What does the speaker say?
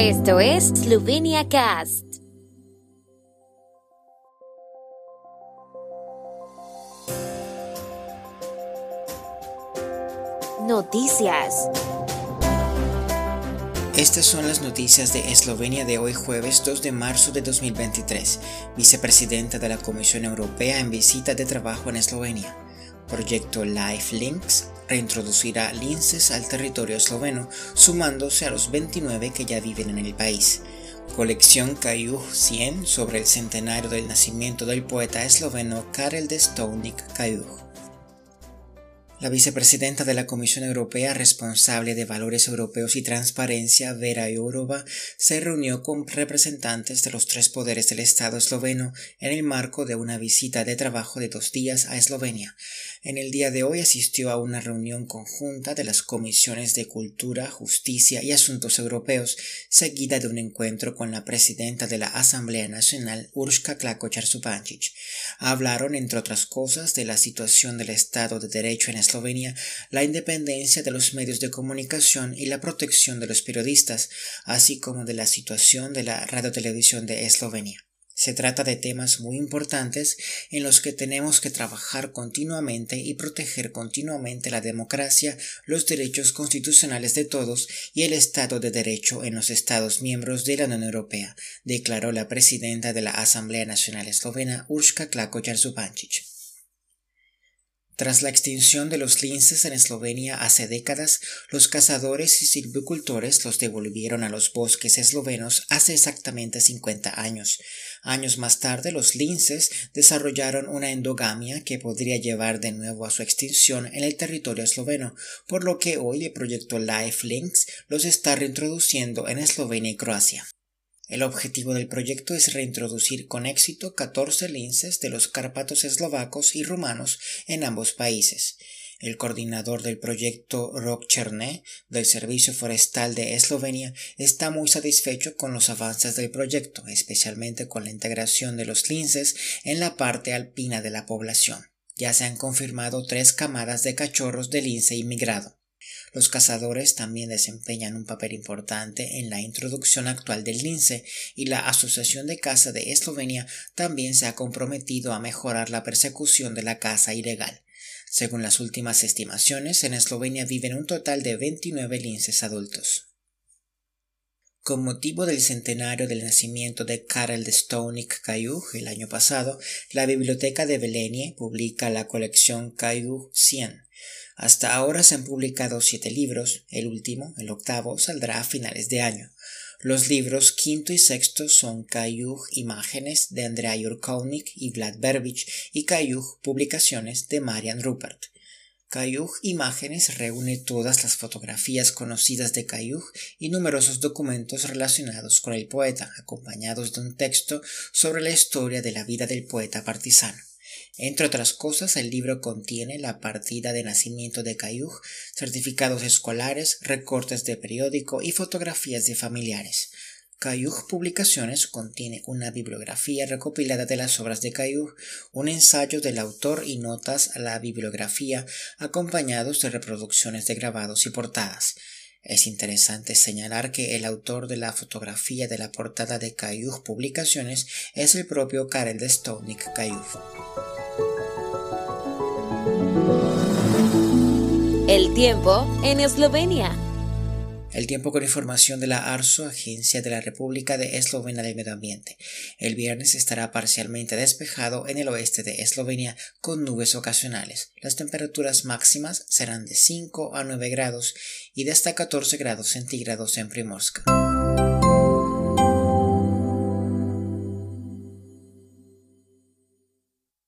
Esto es Slovenia Cast. Noticias. Estas son las noticias de Eslovenia de hoy jueves 2 de marzo de 2023. Vicepresidenta de la Comisión Europea en visita de trabajo en Eslovenia. Proyecto Life Links reintroducirá linces al territorio esloveno, sumándose a los 29 que ya viven en el país. Colección Cayuj 100 sobre el centenario del nacimiento del poeta esloveno Karel de Stounik Cayuj. La vicepresidenta de la Comisión Europea responsable de Valores Europeos y Transparencia, Vera Jourova, se reunió con representantes de los tres poderes del Estado esloveno en el marco de una visita de trabajo de dos días a Eslovenia. En el día de hoy asistió a una reunión conjunta de las comisiones de Cultura, Justicia y Asuntos Europeos, seguida de un encuentro con la presidenta de la Asamblea Nacional, Urshka Klakochar Hablaron, entre otras cosas, de la situación del Estado de Derecho en Eslovenia, la independencia de los medios de comunicación y la protección de los periodistas, así como de la situación de la radiotelevisión de Eslovenia. Se trata de temas muy importantes en los que tenemos que trabajar continuamente y proteger continuamente la democracia, los derechos constitucionales de todos y el Estado de Derecho en los Estados miembros de la Unión Europea, declaró la presidenta de la Asamblea Nacional Eslovena, Urška Klakočar tras la extinción de los linces en Eslovenia hace décadas, los cazadores y silvicultores los devolvieron a los bosques eslovenos hace exactamente 50 años. Años más tarde, los linces desarrollaron una endogamia que podría llevar de nuevo a su extinción en el territorio esloveno, por lo que hoy el proyecto Life Links los está reintroduciendo en Eslovenia y Croacia. El objetivo del proyecto es reintroducir con éxito 14 linces de los Cárpatos eslovacos y rumanos en ambos países. El coordinador del proyecto Rok Cherne del Servicio Forestal de Eslovenia está muy satisfecho con los avances del proyecto, especialmente con la integración de los linces en la parte alpina de la población. Ya se han confirmado tres camadas de cachorros de lince inmigrado. Los cazadores también desempeñan un papel importante en la introducción actual del lince y la Asociación de Caza de Eslovenia también se ha comprometido a mejorar la persecución de la caza ilegal. Según las últimas estimaciones, en Eslovenia viven un total de 29 linces adultos. Con motivo del centenario del nacimiento de Karel de Stounik Cayuj el año pasado, la Biblioteca de Belenie publica la colección Cayuj 100. Hasta ahora se han publicado siete libros, el último, el octavo, saldrá a finales de año. Los libros quinto y sexto son Cayuj Imágenes de Andrea Jurkovnik y Vlad Berbich y Cayuj Publicaciones de Marian Rupert. Cayuj Imágenes reúne todas las fotografías conocidas de Cayuj y numerosos documentos relacionados con el poeta, acompañados de un texto sobre la historia de la vida del poeta partisano. Entre otras cosas, el libro contiene la partida de nacimiento de Cayuj, certificados escolares, recortes de periódico y fotografías de familiares. Cayuj Publicaciones contiene una bibliografía recopilada de las obras de Cayuj, un ensayo del autor y notas a la bibliografía, acompañados de reproducciones de grabados y portadas. Es interesante señalar que el autor de la fotografía de la portada de Cayuj Publicaciones es el propio Karel de Stounik Cayuj. El tiempo en Eslovenia. El tiempo con información de la ARSO, Agencia de la República de Eslovenia del Medio Ambiente. El viernes estará parcialmente despejado en el oeste de Eslovenia con nubes ocasionales. Las temperaturas máximas serán de 5 a 9 grados y de hasta 14 grados centígrados en Primorska.